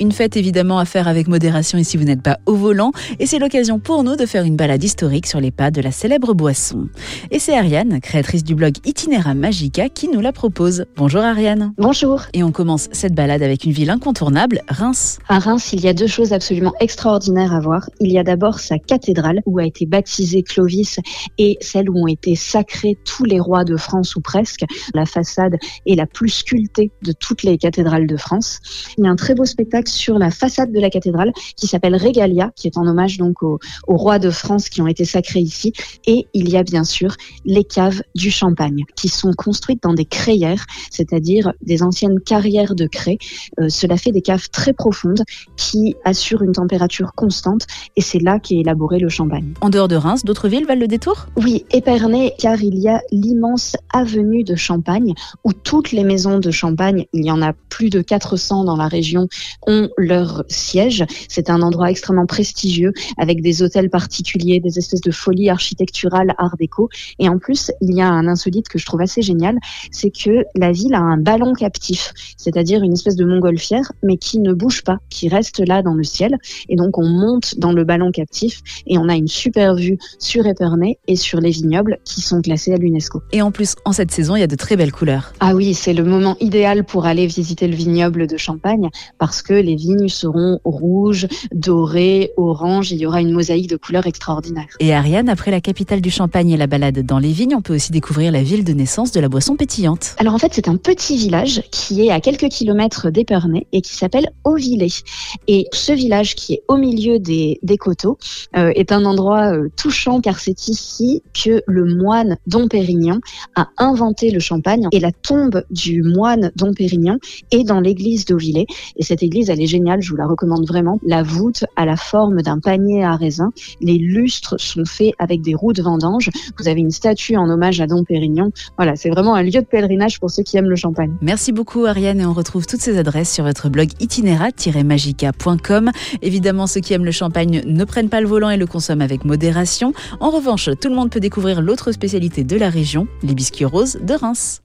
Une fête évidemment à faire avec modération si vous n'êtes pas au volant. Et c'est l'occasion pour nous de faire une balade historique sur les pas de la célèbre boisson. Et c'est Ariane, créatrice du blog Itinera Magica, qui nous la propose. Bonjour Ariane. Bonjour. Et on commence cette balade avec une ville incontournable, Reims. À Reims, il y a deux choses absolument extraordinaires à voir. Il y a d'abord sa cathédrale où a été baptisé Clovis et celle où ont été sacrés tous les rois de France ou presque. La façade est la plus sculptée de toutes les cathédrales de France. Il y a un très beau spectacle sur la façade de la cathédrale qui s'appelle Regalia, qui est en hommage donc aux, aux rois de France qui ont été sacrés ici. Et il y a bien sûr les caves du Champagne qui sont construites dans des crayères, c'est-à-dire des anciennes carrières de craie. Euh, cela fait des caves très profondes qui assurent une température constante et c'est là qu'est élaboré le champagne. En dehors de Reims, d'autres villes valent le détour? Oui, Épernay, car il y a l'immense avenue de Champagne où toutes les maisons de Champagne, il y en a plus de 400 dans la région, ont leur siège. C'est un endroit extrêmement prestigieux avec des hôtels particuliers, des espèces de folies architecturales, art déco. Et en plus, il y a un insolite que je trouve assez génial, c'est que la ville a un ballon captif, c'est-à-dire une espèce de montgolfière, mais qui ne bouge pas, qui reste là dans le ciel. Et donc on monte dans le ballon captif et on a une super vue sur Épernay et sur les vignobles qui sont classés à l'UNESCO. Et en plus, en cette saison, il y a de très belles couleurs. Ah oui, c'est le moment idéal pour aller visiter le vignoble de Champagne parce que les vignes seront rouges, dorées, oranges. Il y aura une mosaïque de couleurs extraordinaires. Et Ariane, après la capitale du Champagne et la balade dans les vignes, on peut aussi découvrir la ville de naissance de la boisson pétillante. Alors en fait, c'est un petit village qui est à quelques kilomètres d'Épernay et qui s'appelle Auvillé. Et ce village qui est au milieu des, des coteaux euh, est un endroit euh, touchant car c'est ici que le moine Dom Pérignon a inventé le champagne et la tombe du moine Dom Pérignon est dans l'église d'Auvillé. Et cette église, elle est géniale, je vous la recommande vraiment. La voûte a la forme d'un panier à raisin. Les lustres sont faits avec des roues de vendange. Vous avez une statue en hommage à Dom Pérignon. Voilà, c'est vraiment un lieu de pèlerinage pour ceux qui aiment le champagne. Merci beaucoup Ariane et on retrouve toutes ces adresses sur votre blog itinera-magica.com. Évidemment, ceux qui aiment le champagne ne prennent pas le volant et le consomment avec modération. En revanche, tout le monde peut découvrir l'autre spécialité de la région, les biscuits roses de Reims.